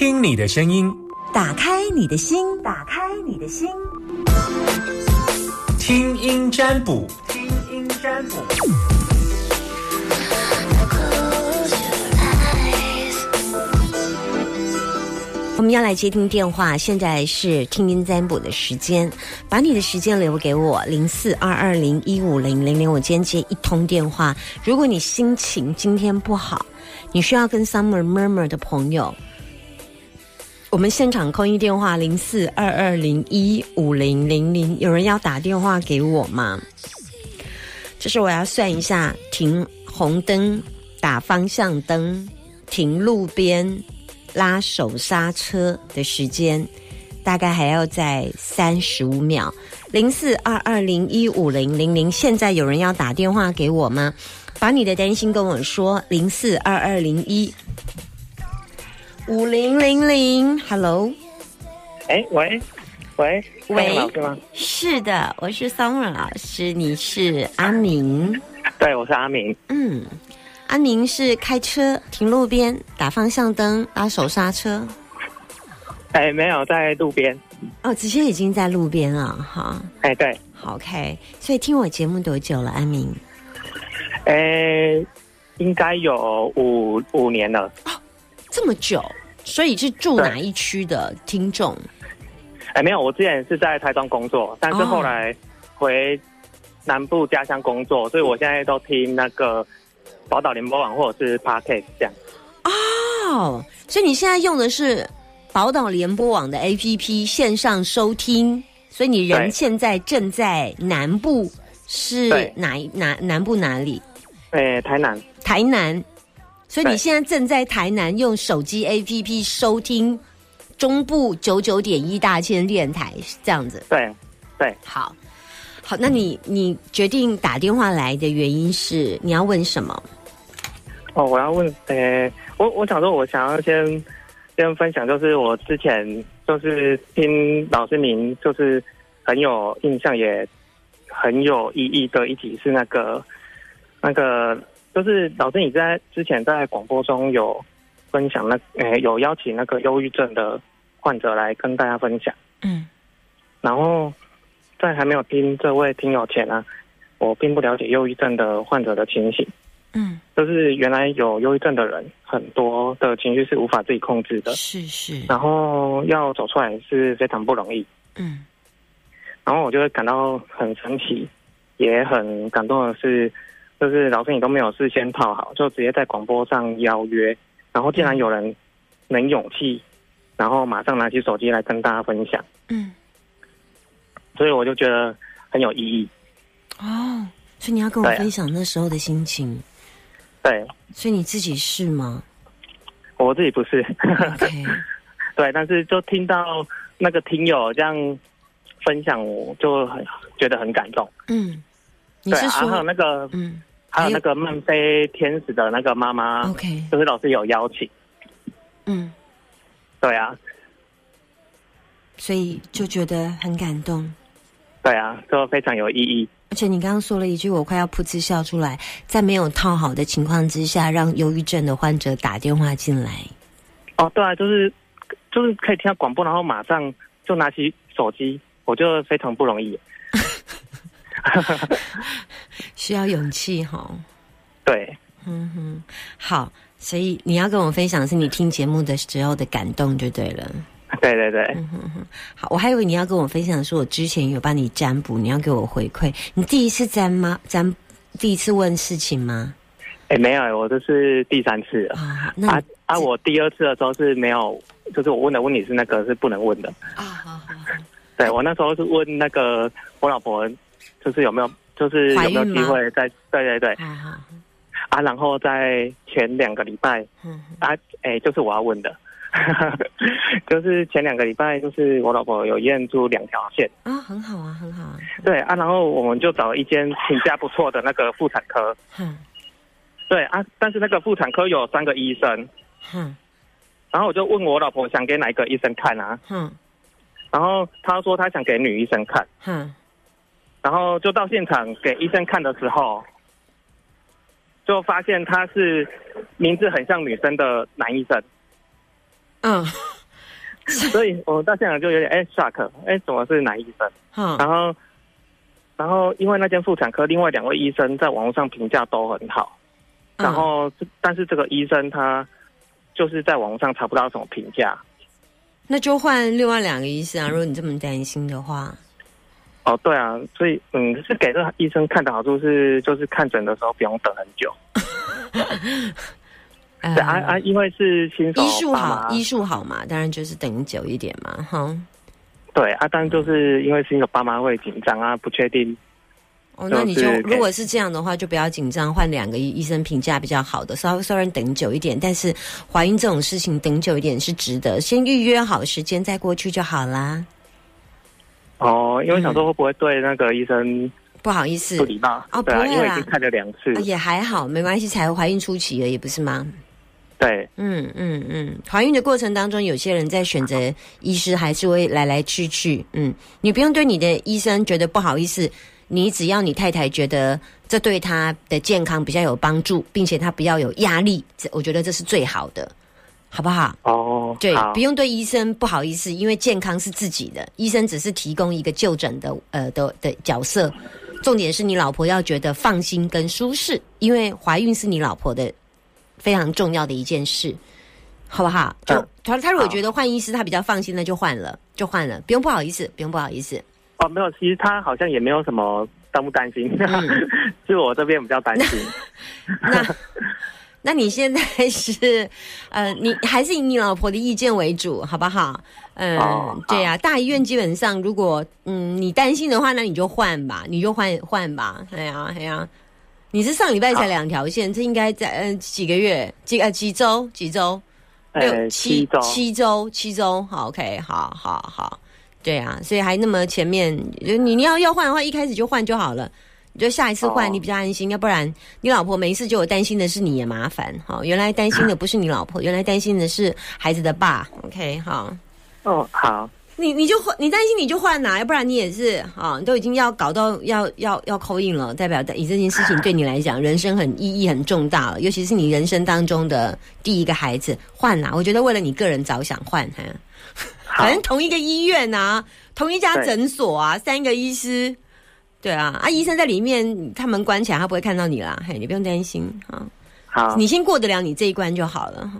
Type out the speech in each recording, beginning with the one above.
听听你的声音，打开你的心，打开你的心，听音占卜，听音占卜。我们要来接听电话，现在是听音占卜的时间，把你的时间留给我，零四二二零一五零零零，我今天接一通电话。如果你心情今天不好，你需要跟 Summer Murmur 的朋友，我们现场空一电话零四二二零一五零零零，有人要打电话给我吗？这是我要算一下，停红灯、打方向灯、停路边。拉手刹车的时间大概还要在三十五秒，零四二二零一五零零零。现在有人要打电话给我吗？把你的担心跟我说，零四二二零一五零零零。Hello，哎，喂，喂，喂，老师吗？是的，我是 Summer 老师，你是阿明？对，我是阿明。嗯。阿明是开车停路边打方向灯拉手刹车，哎，没有在路边哦，直接已经在路边了哈。哎，对，好，OK。所以听我节目多久了，阿明？哎，应该有五五年了。哦，这么久，所以是住哪一区的听众？哎，没有，我之前是在台中工作，但是后来回南部家乡工作，所以我现在都听那个。宝岛联播网或者是 Podcast 这样哦，所以你现在用的是宝岛联播网的 APP 线上收听，所以你人现在正在南部，是哪哪南部哪里？哎，台南，台南。所以你现在正在台南用手机 APP 收听中部九九点一大千电台，是这样子。对，对，好，好，那你你决定打电话来的原因是你要问什么？哦，我要问，呃，我我想说，我想要先先分享，就是我之前就是听老师您就是很有印象，也很有意义的一集是那个那个，就是老师你在之前在广播中有分享那，呃，有邀请那个忧郁症的患者来跟大家分享，嗯，然后在还没有听这位听友前呢，我并不了解忧郁症的患者的情形。嗯，就是原来有忧郁症的人，很多的情绪是无法自己控制的，是是，然后要走出来是非常不容易。嗯，然后我就会感到很神奇，也很感动的是，就是老师你都没有事先泡好，就直接在广播上邀约，然后竟然有人能勇气，然后马上拿起手机来跟大家分享。嗯，所以我就觉得很有意义。哦，所以你要跟我分享那时候的心情。对，所以你自己是吗？我自己不是。对，但是就听到那个听友这样分享，我就很觉得很感动。嗯，对，还有那个，嗯，还有那个漫飞天使的那个妈妈，OK，就是老师有邀请。嗯，对啊，所以就觉得很感动。对啊，就非常有意义。而且你刚刚说了一句，我快要噗嗤笑出来。在没有套好的情况之下，让忧郁症的患者打电话进来。哦，对啊，就是就是可以听到广播，然后马上就拿起手机，我觉得非常不容易。需要勇气哈。对，嗯哼，好，所以你要跟我分享是你听节目的时候的感动就对了。对对对，好，我还以为你要跟我分享是，我之前有帮你占卜，你要给我回馈。你第一次占吗？占第一次问事情吗？哎，没有，我这是第三次啊。啊啊！我第二次的时候是没有，就是我问的问题是那个是不能问的啊。好好好，对我那时候是问那个我老婆，就是有没有，就是有没有机会再？对对对。啊，然后在前两个礼拜，啊，哎，就是我要问的。就是前两个礼拜，就是我老婆有验出两条线啊，很好啊，很好啊。对啊，然后我们就找了一间评价不错的那个妇产科。嗯。对啊，但是那个妇产科有三个医生。嗯。然后我就问我老婆想给哪一个医生看啊？嗯。然后她说她想给女医生看。嗯。然后就到现场给医生看的时候，就发现他是名字很像女生的男医生。嗯，所以我到现场就有点哎 shock，哎，怎么是男医生？嗯，然后，然后因为那间妇产科另外两位医生在网络上评价都很好，嗯然后但是这个医生他就是在网络上查不到什么评价。那就换另外两个医生啊。如果你这么担心的话，哦，对啊，所以嗯，是给这个医生看的好处是，就是看诊的时候不用等很久。呃对啊啊，因为是新手医术好，医术好嘛，当然就是等久一点嘛，哈。对啊，但就是因为新手爸妈会紧张啊，不确定。哦，那你就就是如果是这样的话，就不要紧张，换两个医医生评价比较好的，稍微虽然等久一点，但是怀孕这种事情等久一点是值得，先预约好时间再过去就好啦。哦，因为想嗯说会不会对那个医生不好意思不，礼貌？哦对啊，不会啦因为已经看了两次。也还好，没关系，才怀孕初期而已，不是吗？对，嗯嗯嗯，怀孕的过程当中，有些人在选择医师还是会来来去去。嗯，你不用对你的医生觉得不好意思，你只要你太太觉得这对她的健康比较有帮助，并且她不要有压力，这我觉得这是最好的，好不好？哦，对，不用对医生不好意思，因为健康是自己的，医生只是提供一个就诊的呃的的角色。重点是你老婆要觉得放心跟舒适，因为怀孕是你老婆的非常重要的一件事，好不好？就嗯他他如果觉得换医师他比较放心，那就换了，就换了，不用不好意思，不用不好意思。哦，没有，其实他好像也没有什么担不担心，嗯 是我这边比较担心。那那你现在是 呃，你还是以你老婆的意见为主，好不好？嗯、哦对呀、大医院基本上如果嗯你担心的话，那你就换吧，你就换换吧。哎呀哎呀，你是上礼拜才两条线，这应该在呃几个月？几呃几周？几周？六呃，七七周，七周七周，好 OK，好好好，对啊，所以还那么前面，你你要要换的话，一开始就换就好了。你就下一次换，哦你比较安心，要不然你老婆每一次就有担心的是你也麻烦。好，原来担心的不是你老婆，原来担心的是孩子的爸。OK，好，哦，好，你你就换，你担心你就换呐、要不然你也是啊，你都已经要搞到要要要扣印了，代表你这件事情对你来讲人生很意义很重大了，尤其是你人生当中的第一个孩子，换呐、我觉得为了你个人着想换哈，好反正同一个医院呐、同一家诊所啊，三个医师。对啊，啊，医生在里面，他门关起来，他不会看到你啦。嘿，你不用担心啊，好，你先过得了你这一关就好了。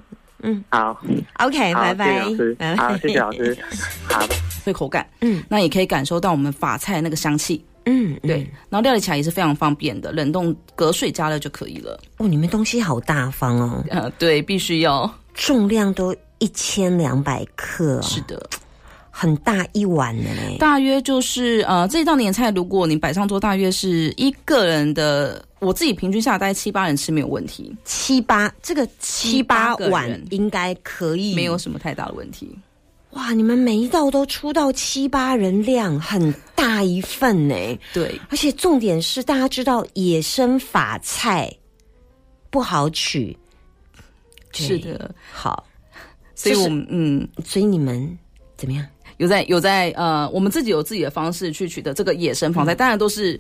嗯。好，OK，好，拜拜谢谢老师，，拜拜，好，谢谢老师，好。对口感，嗯。那也可以感受到我们法菜那个香气，嗯，嗯。对，然后料理起来也是非常方便的，冷冻隔水加热就可以了。哦，你们东西好大方哦，呃，对，必须要。重量都一千两百克、哦，是的，很大一碗的嘞。大约就是呃这一道年菜，如果你摆上桌，大约是一个人的，我自己平均下来大概七八人吃没有问题，七八这个七八碗应该可以，没有什么太大的问题。哇！你们每一道都出到七八人量，很大一份呢。对，而且重点是，大家知道野生法菜不好取，是的，好，所以我们嗯。所以你们怎么样？有在有在呃，我们自己有自己的方式去取得这个野生嗯防晒，当然都是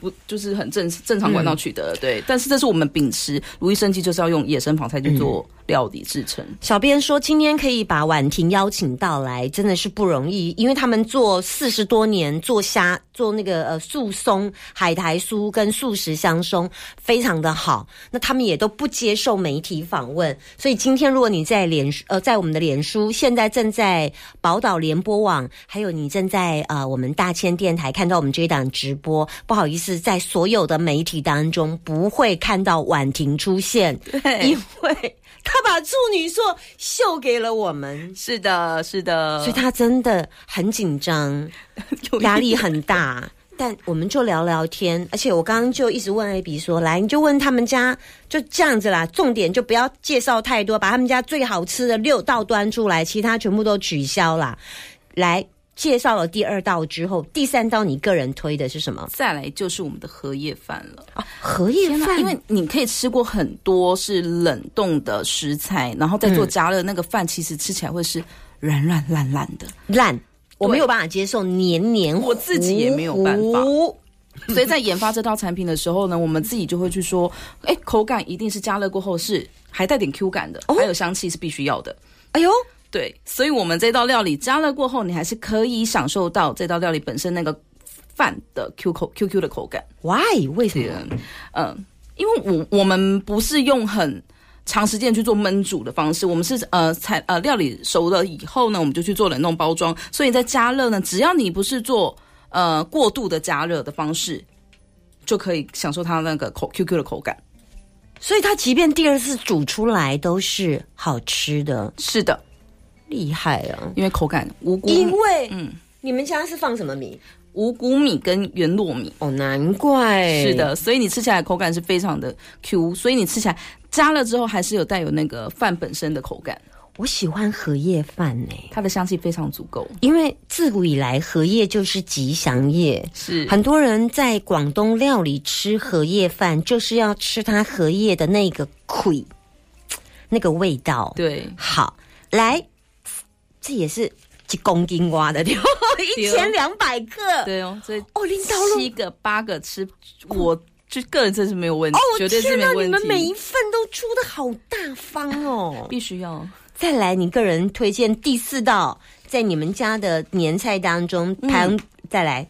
不就是很正正常管道取得的，对。但是这是我们秉持如意生计，就是要用野生防菜去做料理制成。小编说，今天可以把婉婷邀请到来，真的是不容易，因为他们做四十多年，做虾，做那个呃素松、海苔酥跟素食香松，非常的好。那他们也都不接受媒体访问，所以今天如果你在脸书呃在我们的脸书，现在正在宝岛联播网，还有你正在呃我们大千电台看到我们这一档直播，不好意思，在所有的媒体当中不会看到婉婷出现，因为他把处女座秀给了我们，是的，是的，所以他真的很紧张，压力很大。但我们就聊聊天，而且我刚刚就一直问 A B 说：“来，你就问他们家就这样子啦，重点就不要介绍太多，把他们家最好吃的六道端出来，其他全部都取消啦。”来介绍了第二道之后，第三道你个人推的是什么？再来就是我们的荷叶饭了。荷叶饭，因为你可以吃过很多是冷冻的食材，然后再做加热，那个饭其实吃起来会是软软烂烂的。烂，我没有办法接受黏黏糊，我自己也没有办法所以在研发这道产品的时候呢，我们自己就会去说，哎，口感一定是加热过后是还带点 Q 感的，还有香气是必须要的。哎呦，对，所以我们这道料理加热过后，你还是可以享受到这道料理本身那个饭的 Q 口 QQ 的口感。Why？为什么？嗯，因为我我们不是用很长时间去做焖煮的方式，我们是呃材呃料理熟了以后呢，我们就去做冷冻包装，所以在加热呢，只要你不是做呃过度的加热的方式，就可以享受它那个口 QQ 的口感。所以它即便第二次煮出来都是好吃的，是的，厉害啊！因为口感五谷因为嗯你们家是放什么米？五谷米跟圆糯米。哦，难怪是的，所以你吃起来口感是非常的 Q，所以你吃起来加了之后还是有带有那个饭本身的口感，我喜欢荷叶饭呢、它的香气非常足够。因为自古以来荷叶就是吉祥叶，是很多人在广东料理吃荷叶饭，就是要吃它荷叶的那个魁，那个味道。对，好，来，这也是几公斤挖的，对吧，一千两百克。对哦，所以哦，领导了七个八个吃，我就个人真是没有问题，哦，绝对是！没有问题。你们每一份都出的好大方哦。必须要再来，你个人推荐第四道，在你们家的年菜当中排行、再来。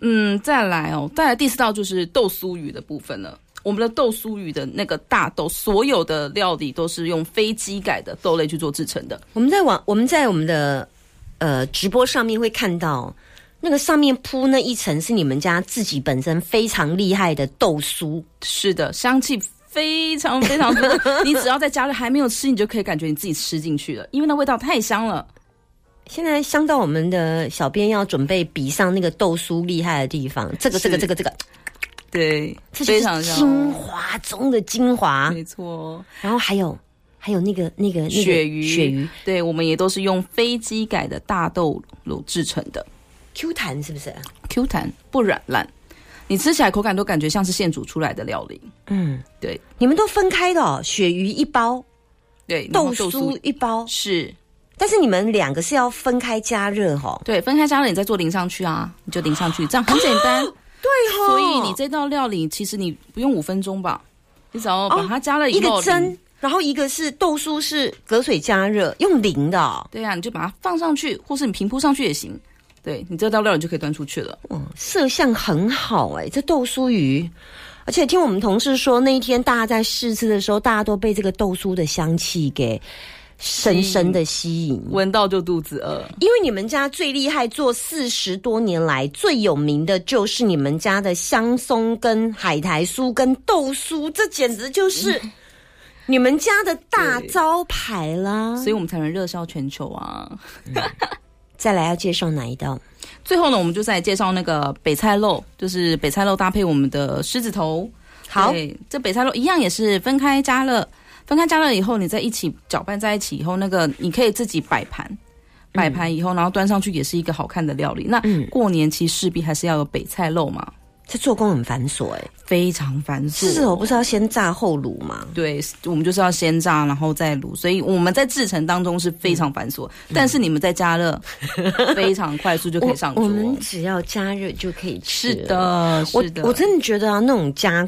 嗯，再来哦，再来第四道就是豆酥鱼的部分了。我们的豆酥鱼的那个大豆，所有的料理都是用非机改的豆类去做制成的。我们在网我们在我们的呃直播上面会看到，那个上面铺那一层是你们家自己本身非常厉害的豆酥，是的，香气非常非常足。你只要在家里还没有吃，你就可以感觉你自己吃进去了，因为那味道太香了。现在香到我们的小编要准备比上那个豆酥厉害的地方，这个这个这个这个，对，这非常香就是精华中的精华。没错。然后还有还有那个那个那个鳕鱼，鳕鱼对，我们也都是用非机改的大豆乳制成的，Q 弹是不是？Q 弹不软烂，你吃起来口感都感觉像是现煮出来的料理。嗯，对你们都分开的哦，鳕鱼一包，对，豆酥一包，是但是你们两个是要分开加热哦。对，分开加热，你再做淋上去啊，你就淋上去，这样很简单。对 哦所以你这道料理其实你不用五分钟吧，你只要把它加了以一后，个蒸，然后一个是豆酥是隔水加热，用淋的、哦。对啊，你就把它放上去，或是你平铺上去也行。对你这道料理就可以端出去了。嗯，色相很好哎、这豆酥鱼，而且听我们同事说，那一天大家在试吃的时候，大家都被这个豆酥的香气给深深的吸引。闻到就肚子饿，因为你们家最厉害，做四十多年来最有名的就是你们家的香松跟海苔酥跟豆酥，这简直就是你们家的大招牌啦。所以我们才能热销全球啊。再来要介绍哪一道？最后呢，我们就再介绍那个北菜肉，就是北菜肉搭配我们的狮子头。好，这北菜肉一样也是分开加热，分开加热以后，你再一起搅拌在一起以后，那个你可以自己摆盘，摆盘以后，然后端上去也是一个好看的料理。那嗯过年其实势必还是要有北菜肉嘛，这做工很繁琐哎、非常繁琐。是我不是要先炸后卤吗？对，我们就是要先炸，然后再卤，所以我们在制成当中是非常繁琐，但是你们在加热 非常快速就可以上桌。我我们只要加热就可以吃。是，的，是的，我真的觉得啊，那种加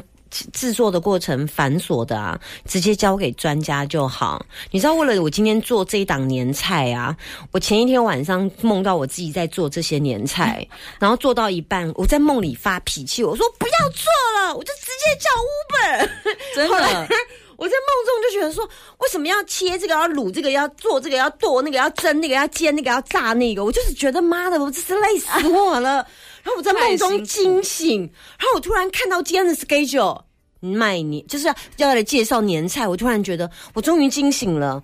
制作的过程繁琐的啊，直接交给专家就好。你知道，为了我今天做这一档年菜啊，我前一天晚上梦到我自己在做这些年菜，然后做到一半，我在梦里发脾气，我说不要做了，我就直接叫 Uber。真的。我在梦中就觉得说，为什么要切这个，要卤这个，要做这个，要剁那个，要蒸那个，要煎那个，要炸那个？我就是觉得妈的，我真是累死我了。然后我在梦中惊醒，然后我突然看到今天的 schedule 卖年，就是要要来介绍年菜，我突然觉得我终于惊醒了。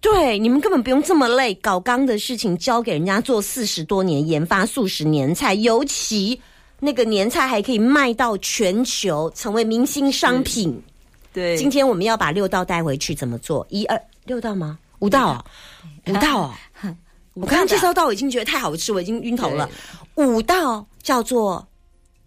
对，你们根本不用这么累，搞刚的事情交给人家做四十多年，研发数十年菜，尤其那个年菜还可以卖到全球，成为明星商品。对，今天我们要把六道带回去，怎么做？一二六道吗？五道啊，五道啊！我刚刚介绍到，我已经觉得太好吃，我已经晕头了。五道叫做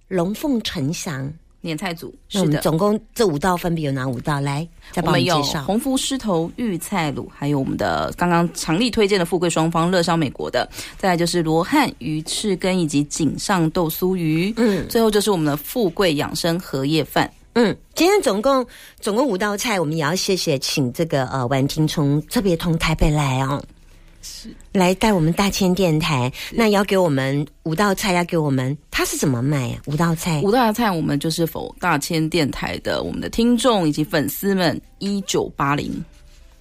龙凤呈祥。年菜组那我们是的，总共这五道分别有哪五道？来，再帮我我们介绍。红福狮头玉菜卤，还有我们的刚刚强力推荐的富贵双方热销美国的，再来就是罗汉鱼翅根以及锦上豆酥鱼，嗯最后就是我们的富贵养生荷叶饭。嗯，今天总共总共五道菜，我们也要谢谢请这个呃婉婷从特别从台北来哦。来带我们大千电台，那要给我们五道菜，要给我们，他是怎么卖啊？五道菜。五道菜我们就是否大千电台的我们的听众以及粉丝们一九八零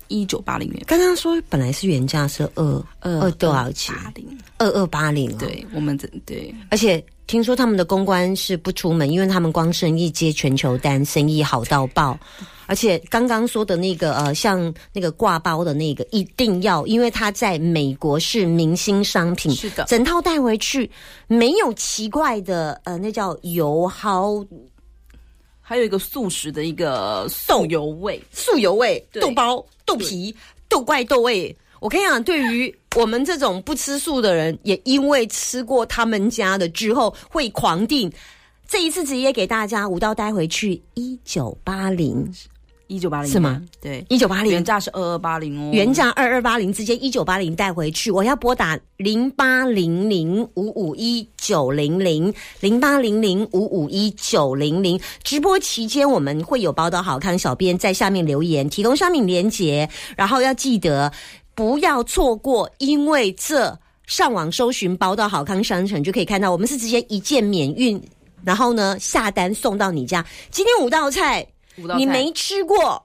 一九八零元刚刚说本来是原价是二二二多少钱？八零，二二八零，，哦。对我们这对。而且听说他们的公关是不出门，因为他们光生意接全球单，生意好到爆。而且刚刚说的那个呃，像那个挂包的那个，一定要，因为它在美国是明星商品，是的整套带回去没有奇怪的呃，那叫油蒿还有一个素食的一个豆油味，素油味、豆包、豆皮、豆怪、豆味。我跟你讲，对于我们这种不吃素的人，也因为吃过他们家的之后会狂订。这一次直接给大家五道带回去一九八零，一九八零是吗？对，一九八零原价是二二八零哦，原价二二八零，直接一九八零带回去。我要拨打零八零零五五一九零零零八零零五五一九零零。直播期间我们会有宝岛好康小编在下面留言，提供商品链接，然后要记得不要错过，因为这上网搜寻包到好康商城就可以看到，我们是直接一键免运，然后呢下单送到你家。今天五道菜五道菜你没吃过。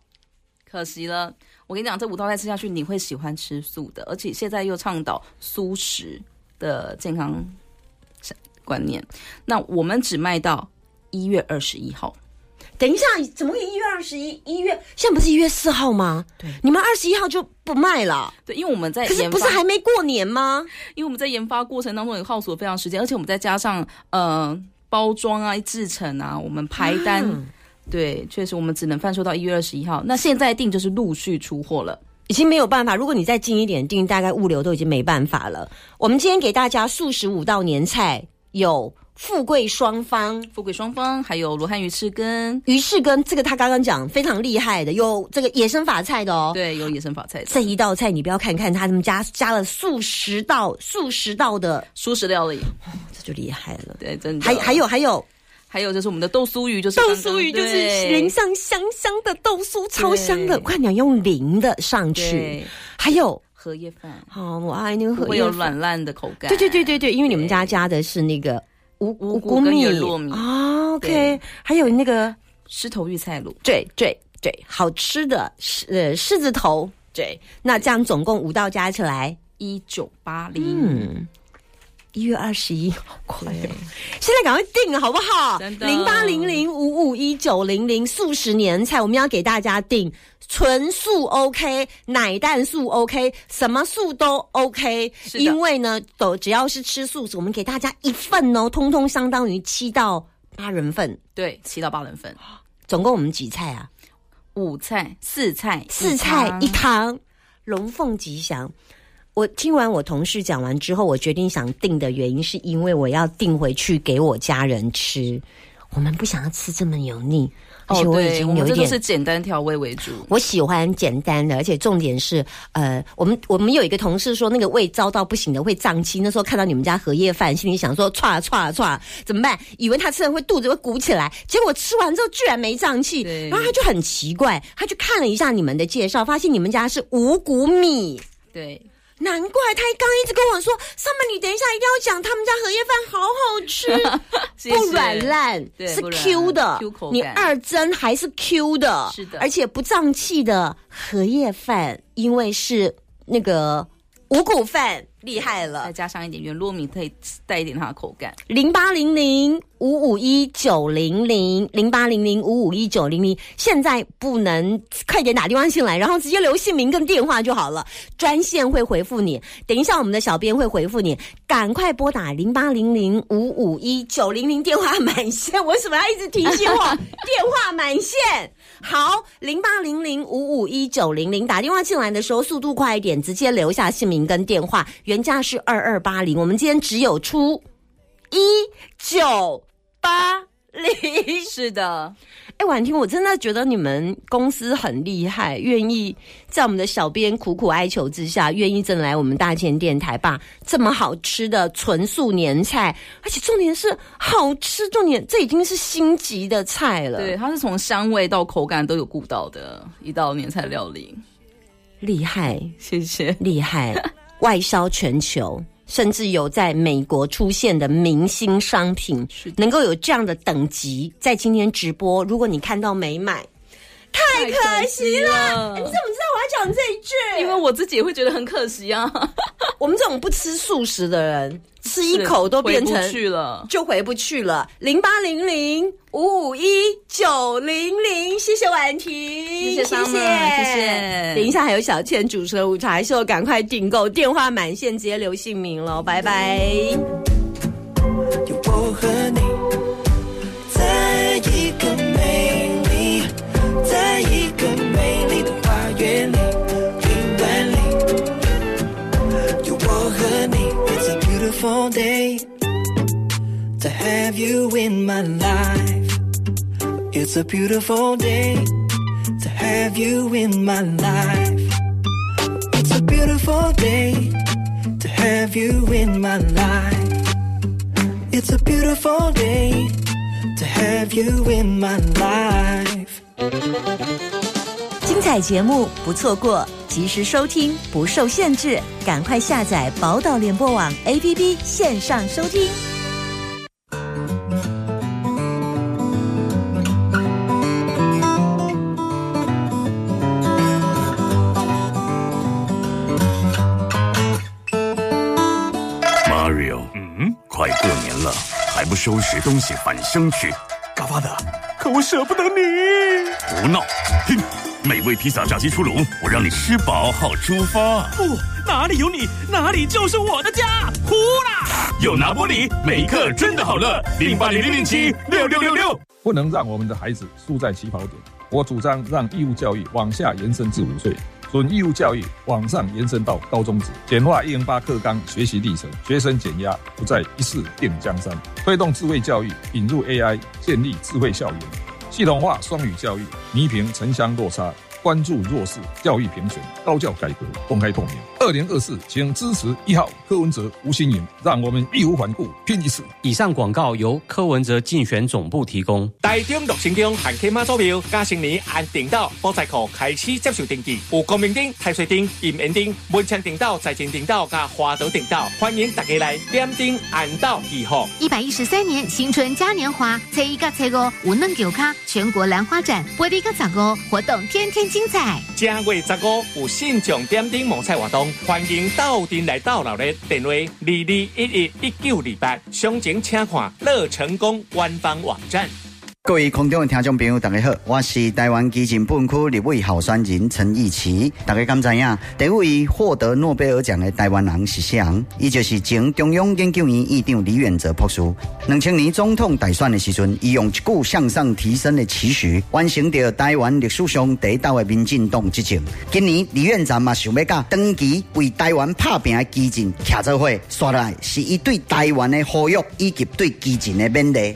可惜了。我跟你讲，这五道菜吃下去，你会喜欢吃素的，而且现在又倡导素食的健康观念。那我们只卖到一月二十一号，等一下，怎么会一月二十一？一月现在不是一月四号吗？对你们二十一号就不卖了。对，因为我们在可是，不是还没过年吗？因为我们在研发过程当中也耗损非常时间，而且我们再加上呃包装啊、制成啊，我们排单，嗯对，确实我们只能贩售到一月二十一号。那现在订就是陆续出货了。已经没有办法。如果你再近一点订，大概物流都已经没办法了。我们今天给大家素食五道年菜，有富贵双方。富贵双方，还有罗汉鱼翅根，鱼翅根这个他刚刚讲非常厉害的，有这个野生法菜的哦。对，有野生法菜的这一道菜你不要看看，他们家加了数十道、数十道的，素食料理，这就厉害了。对，真的。还还有还有还有就是我们的豆酥鱼，就是豆酥鱼，就是淋上香香的豆酥，超香的。快点用淋的上去，还有，荷叶饭，好、我爱那个不会有荷叶饭。软烂的口感。对对对对对，因为你们家加的是那个五五谷米。啊，OK，还有那个狮头玉菜卤，对对对，好吃的狮呃狮子头，对，那这样总共五道加起来，一九八零。嗯。一月二十一，好快哦！现在赶快订了，好不好？零八零零五五一九零零素食年菜，我们要给大家订纯素 OK，奶蛋素 OK，什么素都 OK。因为呢，都只要是吃素食，我们给大家一份哦，通通相当于七到八人份。对，七到八人份，总共我们几菜啊？五菜四菜四菜一汤汤，龙凤吉祥。我听完我同事讲完之后，我决定想订的原因，是因为我要订回去给我家人吃。我们不想要吃这么油腻，而且哦，我已对，经有一点是简单调味为主。我喜欢简单的，而且重点是，呃，我们我们有一个同事说那个胃糟到不行的会胀气，那时候看到你们家荷叶饭，心里想说，歘歘歘，怎么办？以为他吃了会肚子会鼓起来，结果吃完之后居然没胀气，对然后他就很奇怪，他去看了一下你们的介绍，发现你们家是五谷米。对，难怪他刚一直跟我说，Summer，你等一下一定要讲他们家荷叶饭好好吃，谢谢。不软烂，是 Q 的。Q 口你二蒸还是 Q 的，是的。而且不胀气的荷叶饭，因为是那个五谷饭，厉害了再。加上一点圆糯米，可以带一点它的口感。零八零零五五一九零零零八零零五五一九零零，现在不能快点打电话进来，然后直接留姓名跟电话就好了，专线会回复你。等一下我们的小编会回复你，赶快拨打零八零零五五一九零零电话满线。为什么要一直提醒我 电话满线？好，零八零零五五一九零零打电话进来的时候速度快一点，直接留下姓名跟电话，原价是二二八零，我们今天只有出。一九八零。是的，哎，婉婷，我真的觉得你们公司很厉害，愿意在我们的小编苦苦哀求之下，愿意真的来我们大千电台，把这么好吃的纯素年菜，而且重点是好吃，重点这已经是星级的菜了，对，，它是从香味到口感都有顾到的一道年菜料理。厉害，谢谢。厉害。外销全球，甚至有在美国出现的明星商品，能够有这样的等级，在今天直播，如果你看到没买，太可惜了。你怎么知道我要讲这一句？因为我自己也会觉得很可惜啊。我们这种不吃素食的人，吃一口都变成回去了，就回不去了。零八零零五五一九零零，谢谢婉婷，谢谢谢谢。等一下还有小倩主持的舞台秀，赶快订购，电话满线直接留姓名了，拜拜。有我和你，beautiful day to have you in my life. It's a beautiful day to have you in my life. It's a beautiful day to have you in my life. It's a beautiful day to have you in my life. 精彩节目不错过。及时收听，不受限制，赶快下载宝岛联播网 APP 线上收听。Mario，嗯，快过年了，还不收拾东西返乡去？嘎巴的，可我舍不得你。胡闹，哼！美味披萨炸鸡出炉，我让你吃饱好出发。不，哪里有你，哪里就是我的家。呼啦！有拿玻璃，每一刻真的好乐。零八零零零七六六六六。不能让我们的孩子输在起跑点。我主张让义务教育往下延伸至五岁，准义务教育往上延伸到高中职，简化一零八课纲学习历程，学生减压，不再一试定江山。推动智慧教育，引入 AI，建立智慧校园。系统化双语教育，弥平城乡落差。关注弱势教育评选，高教改革公开透明。二零二四，请支持一号柯文哲、吴新颖，让我们义无反顾拼一次。以上广告由柯文哲竞选总部提供。台中六成中汉 K 妈招票，加新年按订到博彩库开始接受登记，有光明灯、太岁灯、银银灯、门墙电到、财前顶到、加花朵电到，欢迎大家来点灯按到以后。一百一十三年新春嘉年华，初一到初五无论九卡全国兰花展，玻璃个十五活动天天。精彩！正月十五有现场点灯摸彩活动，欢迎到店来到老的电话二二一一一九二八，详情请看乐成功官方网站。各位空中的听众朋友，大家好，我是台湾基金本区立委候选人陈义奇。大家敢知影？第一位获得诺贝尔奖的台湾人是谁？伊就是前中央研究院院长李远哲博士。两千年总统大选的时阵，伊用一股向上提升的期许，完成着台湾历史上第一道的民进党执政。今年李院长嘛想要甲长期为台湾拍拼的基进徛做伙，刷来是伊对台湾的呼吁以及对基进的勉励。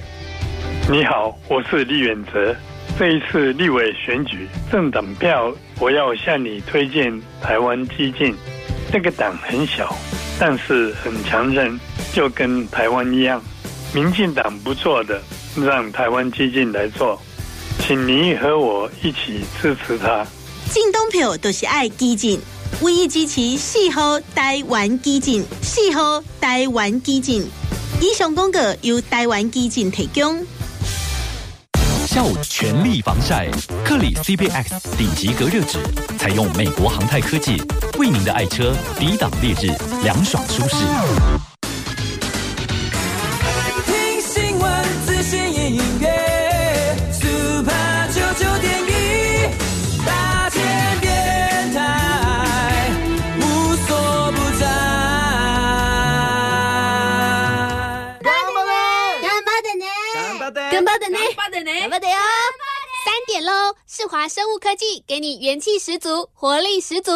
你好，我是李远哲。这一次立委选举政党票，我要向你推荐台湾激进。这个党很小，但是很强韧，就跟台湾一样。民进党不做的，让台湾激进来做，请你和我一起支持他。进东票都是爱激进，唯一支持四号台湾激进，四号台湾激进。以上广告由台湾激进提供。下午全力防晒，克里 CPX 顶级隔热纸，采用美国航太科技，为您的爱车抵挡烈日，凉爽舒适。巴的，哟。三点喽！世华生物科技给你元气十足，活力十足。